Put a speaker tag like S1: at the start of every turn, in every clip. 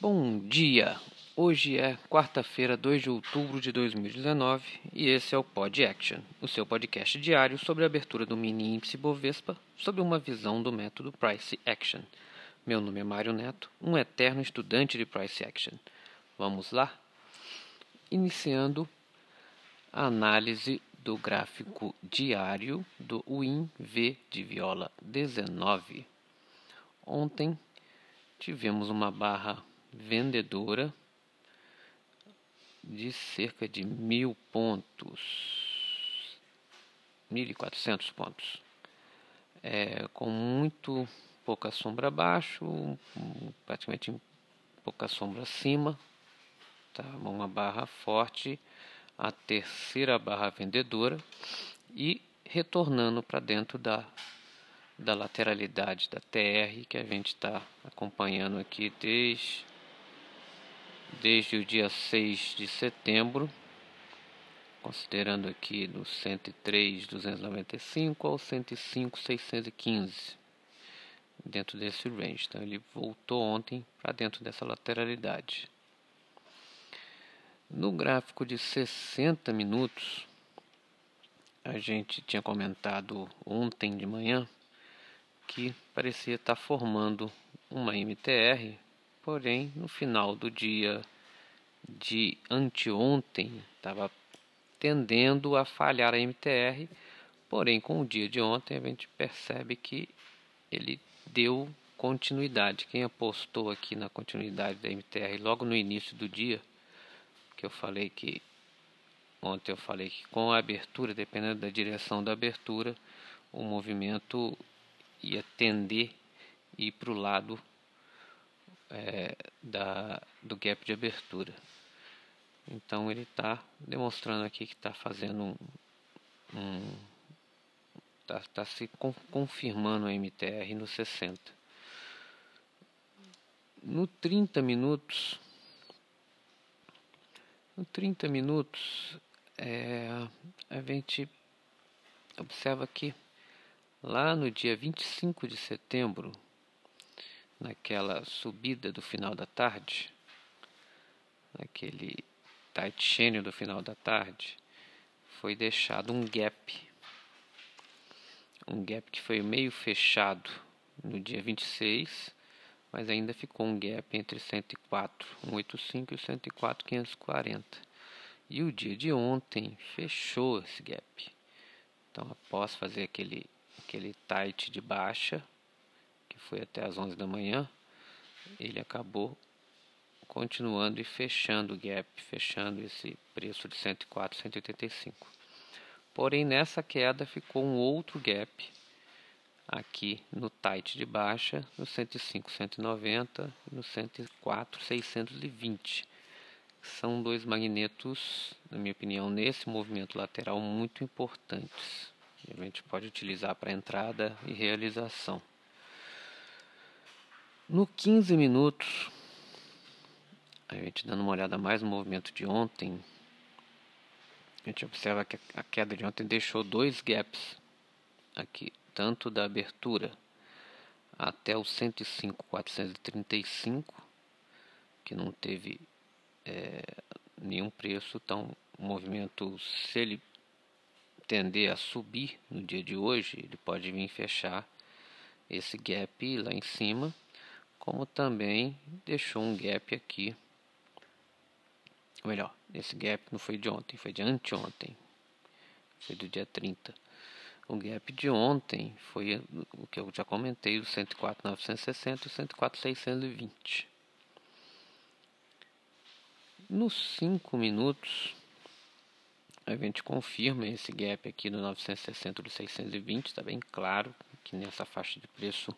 S1: Bom dia! Hoje é quarta-feira, 2 de outubro de 2019 e esse é o Pod Action, o seu podcast diário sobre a abertura do mini índice Bovespa sob uma visão do método Price Action. Meu nome é Mário Neto, um eterno estudante de Price Action. Vamos lá? Iniciando a análise do gráfico diário do WIN-V de viola 19. Ontem tivemos uma barra vendedora de cerca de mil pontos, 1.400 pontos, é, com muito pouca sombra abaixo, praticamente pouca sombra acima, tá? uma barra forte, a terceira barra vendedora e retornando para dentro da da lateralidade da TR que a gente está acompanhando aqui desde, desde o dia 6 de setembro, considerando aqui do 103.295 ao 105.615, dentro desse range. Então ele voltou ontem para dentro dessa lateralidade. No gráfico de 60 minutos, a gente tinha comentado ontem de manhã que parecia estar formando uma MTR, porém no final do dia de anteontem estava tendendo a falhar a MTR, porém com o dia de ontem a gente percebe que ele deu continuidade. Quem apostou aqui na continuidade da MTR logo no início do dia, que eu falei que ontem eu falei que com a abertura, dependendo da direção da abertura, o movimento ia tender ir para o lado é, da, do gap de abertura. Então ele está demonstrando aqui que está fazendo um. um está tá se confirmando a MTR no 60. No 30 minutos. No 30 minutos, é, a gente observa que Lá no dia 25 de setembro, naquela subida do final da tarde, naquele tight channel do final da tarde, foi deixado um gap. Um gap que foi meio fechado no dia 26, mas ainda ficou um gap entre 104, 185 e 104, 540. E o dia de ontem fechou esse gap. Então, após fazer aquele aquele tight de baixa, que foi até as 11 da manhã, ele acabou continuando e fechando o gap, fechando esse preço de 104, 185. Porém, nessa queda ficou um outro gap aqui no tight de baixa, no 105, 190 e no 104, 620. São dois magnetos, na minha opinião, nesse movimento lateral muito importantes a gente pode utilizar para entrada e realização. No 15 minutos, a gente dando uma olhada mais no movimento de ontem, a gente observa que a queda de ontem deixou dois gaps aqui, tanto da abertura até o 105,435, que não teve é, nenhum preço, então o movimento, se ele tender a subir no dia de hoje, ele pode vir fechar esse gap lá em cima, como também deixou um gap aqui. Ou melhor, esse gap não foi de ontem, foi de anteontem. Foi do dia 30. O gap de ontem foi o que eu já comentei, o 104.960 e o 104.620. Nos 5 minutos, a gente confirma esse gap aqui no 960 do 620, está bem claro que nessa faixa de preço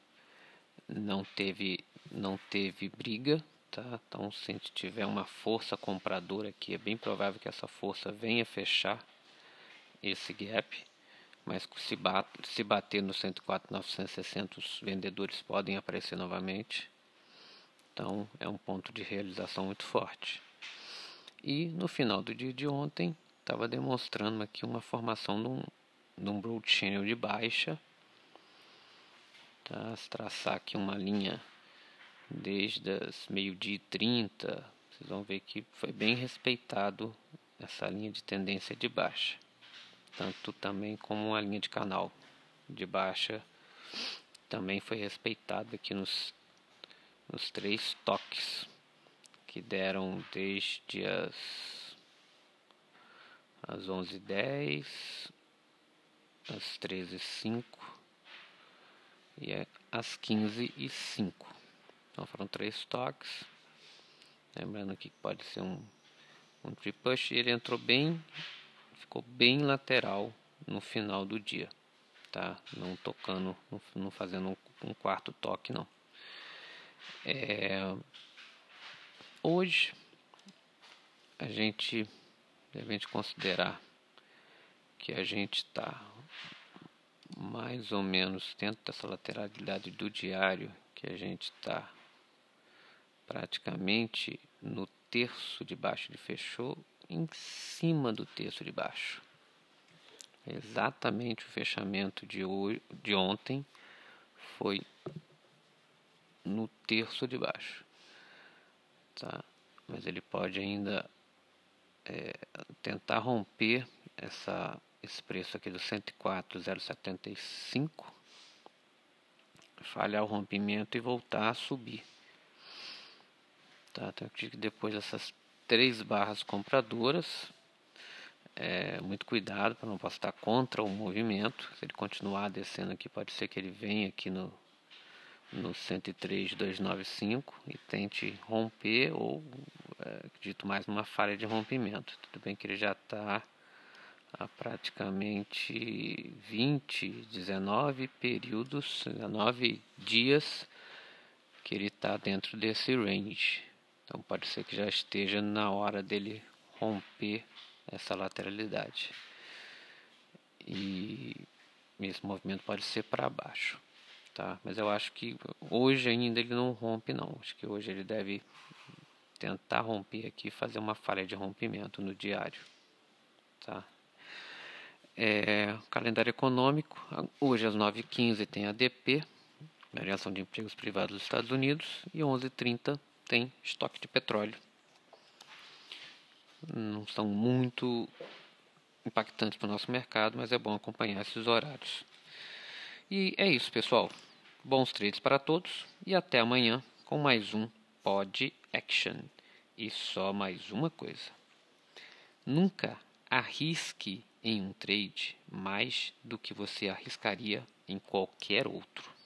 S1: não teve não teve briga, tá? Então se tiver uma força compradora aqui, é bem provável que essa força venha fechar esse gap, mas se, bat, se bater no 104.960 os vendedores podem aparecer novamente. Então é um ponto de realização muito forte. E no final do dia de ontem, estava demonstrando aqui uma formação de um, de um broad channel de baixa. Tá? Traçar aqui uma linha desde as meio-dia e 30. Vocês vão ver que foi bem respeitado essa linha de tendência de baixa, tanto também como a linha de canal de baixa também foi respeitado aqui nos, nos três toques que deram desde as, as 11h10, as 13h05 e às 15h05. Então foram três toques. Lembrando que pode ser um, um trip push. Ele entrou bem, ficou bem lateral no final do dia tá? Não tocando, não fazendo um quarto toque, não. É, hoje a gente deve considerar que a gente está mais ou menos dentro dessa lateralidade do diário que a gente está praticamente no terço de baixo de fechou em cima do terço de baixo exatamente o fechamento de, hoje, de ontem foi no terço de baixo, tá? Mas ele pode ainda é, tentar romper essa, esse preço aqui do 104,075, falhar o rompimento e voltar a subir. Tá? Então, que depois dessas três barras compradoras, é, muito cuidado para não passar contra o movimento. Se ele continuar descendo aqui, pode ser que ele venha aqui no, no 103.295 e tente romper ou é, acredito mais numa falha de rompimento. Tudo bem que ele já está há praticamente 20, 19 períodos, 19 dias que ele está dentro desse range. Então pode ser que já esteja na hora dele romper essa lateralidade. E esse movimento pode ser para baixo, tá? Mas eu acho que hoje ainda ele não rompe não. Acho que hoje ele deve tentar romper aqui, fazer uma falha de rompimento no diário, tá? É, calendário econômico, hoje às 9h15 tem a Variação de Empregos Privados dos Estados Unidos, e 11h30 tem estoque de petróleo não são muito impactantes para o nosso mercado, mas é bom acompanhar esses horários. E é isso, pessoal. Bons trades para todos e até amanhã com mais um Pod Action. E só mais uma coisa: nunca arrisque em um trade mais do que você arriscaria em qualquer outro.